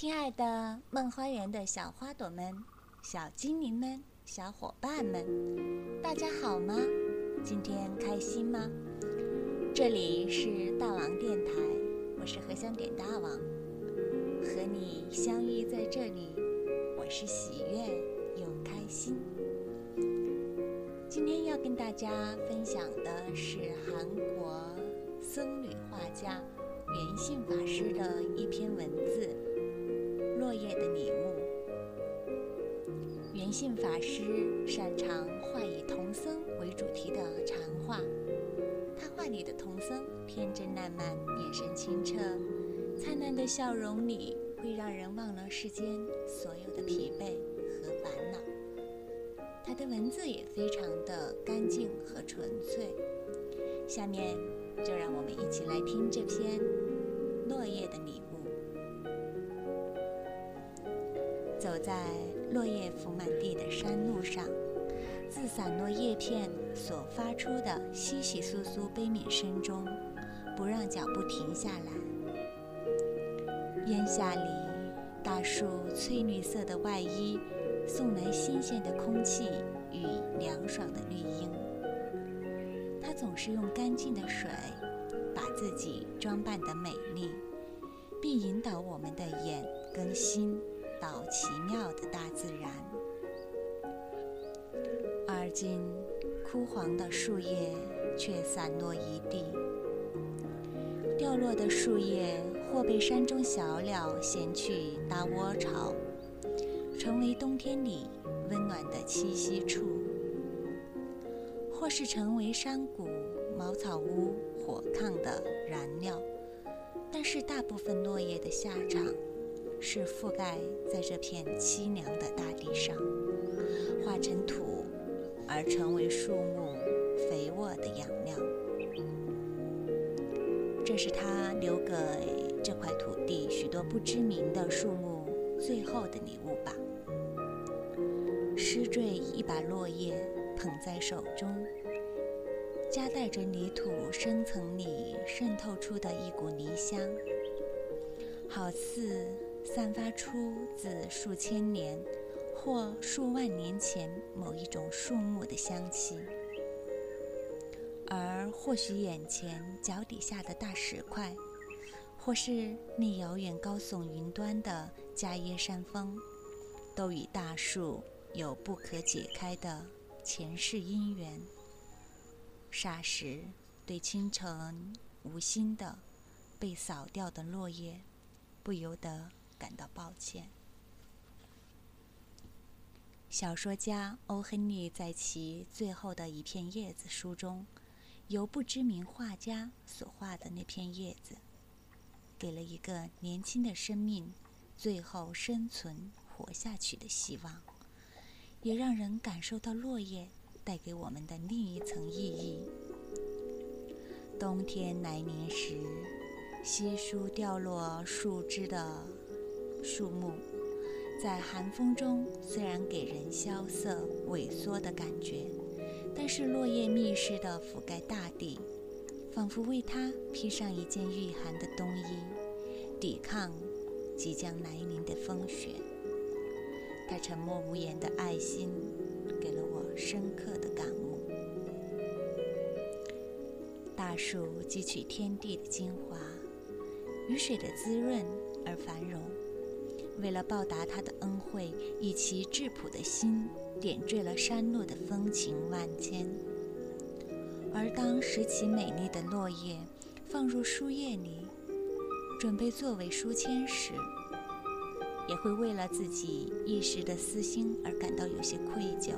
亲爱的梦花园的小花朵们、小精灵们、小伙伴们，大家好吗？今天开心吗？这里是大王电台，我是荷香点大王，和你相遇在这里，我是喜悦又开心。今天要跟大家分享的是韩国僧侣画家圆信法师的一篇文字《落叶的礼物》。圆信法师擅长画以童僧为主题的禅画，他画里的童僧天真烂漫，眼神清澈，灿烂的笑容里会让人忘了世间所有的疲惫和烦恼。他的文字也非常的干净和纯粹。下面就让我们一起来听这篇《落叶的礼物走在落叶覆满地的山路上，自散落叶片所发出的窸窸窣窣悲悯声中，不让脚步停下来。烟霞里，大树翠绿色的外衣送来新鲜的空气与凉爽的绿荫。它总是用干净的水把自己装扮得美丽，并引导我们的眼跟心。到奇妙的大自然，而今枯黄的树叶却散落一地。掉落的树叶或被山中小鸟衔去搭窝巢，成为冬天里温暖的栖息处；或是成为山谷茅草屋火炕的燃料。但是大部分落叶的下场。是覆盖在这片凄凉的大地上，化成土，而成为树木肥沃的养料。这是他留给这块土地许多不知名的树木最后的礼物吧。湿坠一把落叶，捧在手中，夹带着泥土深层里渗透出的一股泥香，好似。散发出自数千年或数万年前某一种树木的香气，而或许眼前脚底下的大石块，或是那遥远高耸云端的迦耶山峰，都与大树有不可解开的前世因缘。霎时，对清晨无心的被扫掉的落叶，不由得。感到抱歉。小说家欧·亨利在其最后的一片叶子书中，由不知名画家所画的那片叶子，给了一个年轻的生命最后生存活下去的希望，也让人感受到落叶带给我们的另一层意义。冬天来临时，稀疏掉落树枝的。树木在寒风中虽然给人萧瑟萎缩的感觉，但是落叶密实地覆盖大地，仿佛为它披上一件御寒的冬衣，抵抗即将来临的风雪。他沉默无言的爱心，给了我深刻的感悟。大树汲取天地的精华，雨水的滋润而繁荣。为了报答他的恩惠，以其质朴的心点缀了山路的风情万千。而当拾起美丽的落叶，放入书页里，准备作为书签时，也会为了自己一时的私心而感到有些愧疚。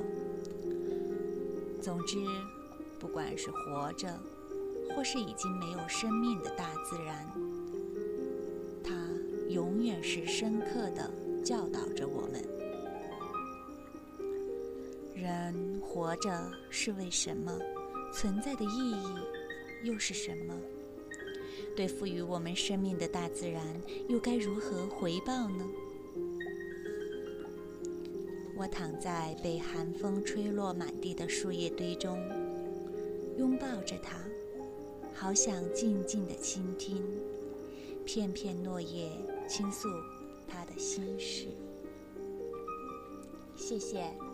总之，不管是活着，或是已经没有生命的大自然。教导着我们：人活着是为什么？存在的意义又是什么？对赋予我们生命的大自然又该如何回报呢？我躺在被寒风吹落满地的树叶堆中，拥抱着它，好想静静地倾听片片落叶。倾诉的心事。谢谢。